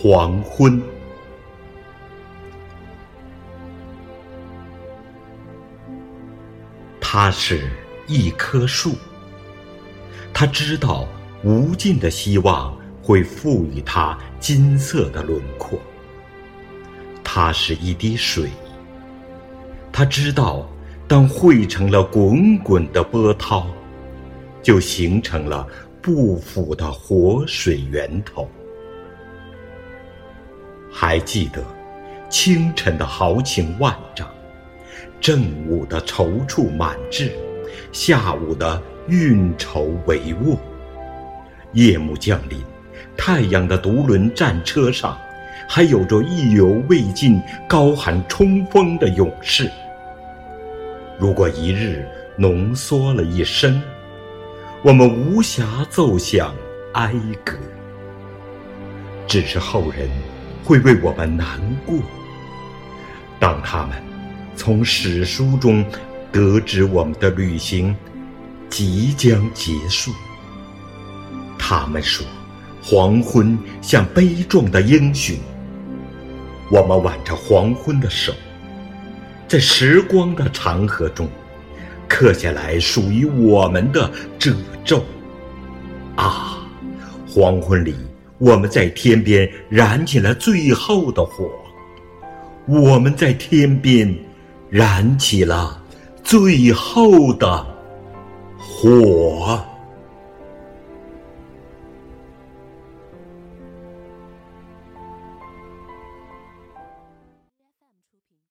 黄昏。它是一棵树，它知道无尽的希望会赋予它金色的轮廓。它是一滴水，他知道当汇成了滚滚的波涛，就形成了不腐的活水源头。还记得清晨的豪情万丈。正午的踌躇满志，下午的运筹帷幄。夜幕降临，太阳的独轮战车上，还有着意犹未尽、高喊冲锋的勇士。如果一日浓缩了一生，我们无暇奏响哀歌，只是后人会为我们难过。当他们。从史书中得知我们的旅行即将结束，他们说黄昏像悲壮的英雄。我们挽着黄昏的手，在时光的长河中刻下来属于我们的褶皱。啊，黄昏里，我们在天边燃起了最后的火，我们在天边。燃起了最后的火。